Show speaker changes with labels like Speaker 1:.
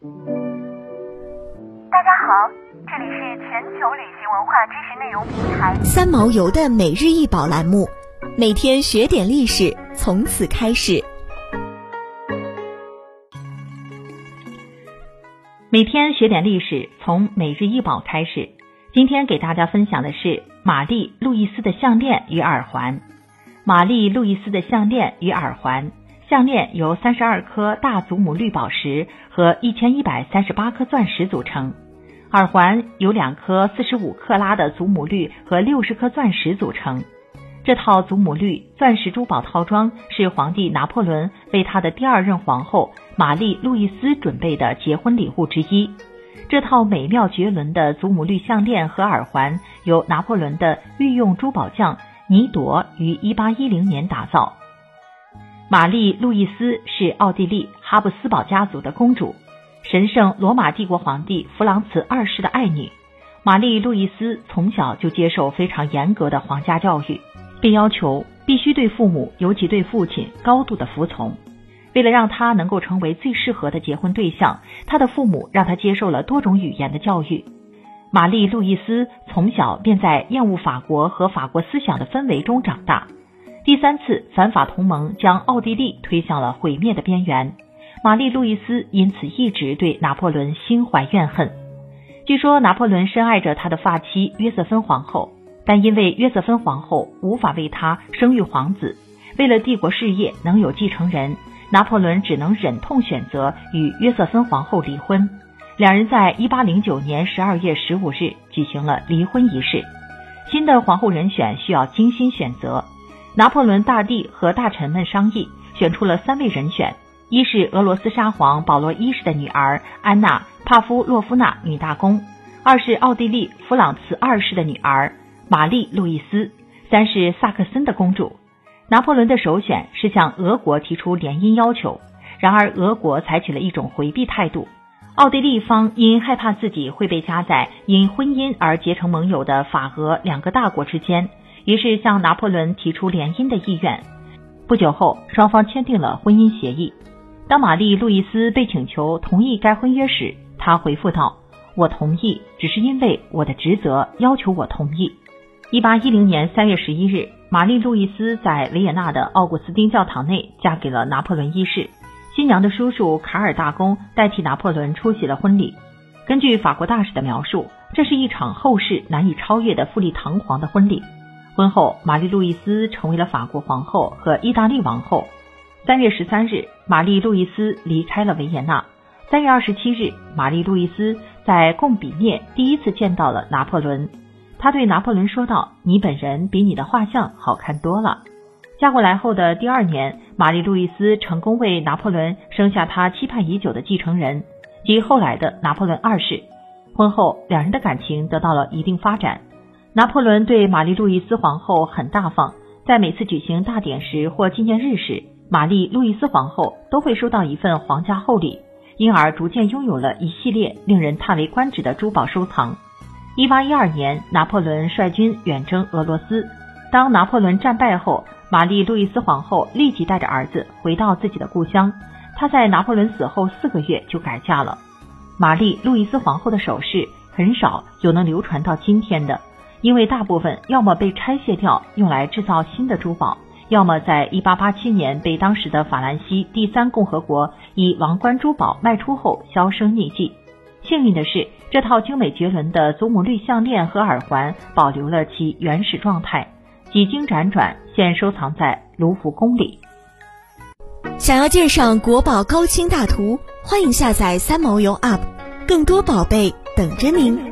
Speaker 1: 大家好，这里是全球旅行文化知识内容平台
Speaker 2: 三毛游的每日一宝栏目，每天学点历史，从此开始。
Speaker 3: 每天学点历史，从每日一宝开始。今天给大家分享的是玛丽路易斯的项链与耳环。玛丽路易斯的项链与耳环，项链由三十二颗大祖母绿宝石和一千一百三十八颗钻石组成，耳环由两颗四十五克拉的祖母绿和六十颗钻石组成。这套祖母绿钻石珠宝套装是皇帝拿破仑为他的第二任皇后玛丽路易斯准备的结婚礼物之一。这套美妙绝伦的祖母绿项链和耳环由拿破仑的御用珠宝匠。尼朵于一八一零年打造。玛丽路易斯是奥地利哈布斯堡家族的公主，神圣罗马帝国皇帝弗朗茨二世的爱女。玛丽路易斯从小就接受非常严格的皇家教育，并要求必须对父母，尤其对父亲高度的服从。为了让她能够成为最适合的结婚对象，她的父母让她接受了多种语言的教育。玛丽路易斯从小便在厌恶法国和法国思想的氛围中长大。第三次反法同盟将奥地利推向了毁灭的边缘，玛丽路易斯因此一直对拿破仑心怀怨恨。据说拿破仑深爱着他的发妻约瑟芬皇后，但因为约瑟芬皇后无法为他生育皇子，为了帝国事业能有继承人，拿破仑只能忍痛选择与约瑟芬皇后离婚。两人在一八零九年十二月十五日举行了离婚仪式。新的皇后人选需要精心选择。拿破仑大帝和大臣们商议，选出了三位人选：一是俄罗斯沙皇保罗一世的女儿安娜·帕夫洛夫娜女大公；二是奥地利弗朗茨二世的女儿玛丽·路易斯；三是萨克森的公主。拿破仑的首选是向俄国提出联姻要求，然而俄国采取了一种回避态度。奥地利方因害怕自己会被夹在因婚姻而结成盟友的法俄两个大国之间，于是向拿破仑提出联姻的意愿。不久后，双方签订了婚姻协议。当玛丽路易斯被请求同意该婚约时，他回复道：“我同意，只是因为我的职责要求我同意。”一八一零年三月十一日，玛丽路易斯在维也纳的奥古斯丁教堂内嫁给了拿破仑一世。新娘的叔叔卡尔大公代替拿破仑出席了婚礼。根据法国大使的描述，这是一场后世难以超越的富丽堂皇的婚礼。婚后，玛丽路易斯成为了法国皇后和意大利王后。三月十三日，玛丽路易斯离开了维也纳。三月二十七日，玛丽路易斯在贡比涅第一次见到了拿破仑。他对拿破仑说道：“你本人比你的画像好看多了。”嫁过来后的第二年，玛丽路易斯成功为拿破仑生下他期盼已久的继承人，即后来的拿破仑二世。婚后，两人的感情得到了一定发展。拿破仑对玛丽路易斯皇后很大方，在每次举行大典时或纪念日时，玛丽路易斯皇后都会收到一份皇家厚礼，因而逐渐拥有了一系列令人叹为观止的珠宝收藏。一八一二年，拿破仑率军远征俄罗斯，当拿破仑战败后。玛丽路易斯皇后立即带着儿子回到自己的故乡。她在拿破仑死后四个月就改嫁了。玛丽路易斯皇后的首饰很少有能流传到今天的，因为大部分要么被拆卸掉用来制造新的珠宝，要么在1887年被当时的法兰西第三共和国以王冠珠宝卖出后销声匿迹。幸运的是，这套精美绝伦的祖母绿项链和耳环保留了其原始状态。几经辗转，现收藏在卢浮宫里。
Speaker 2: 想要鉴赏国宝高清大图，欢迎下载三毛游 App，更多宝贝等着您。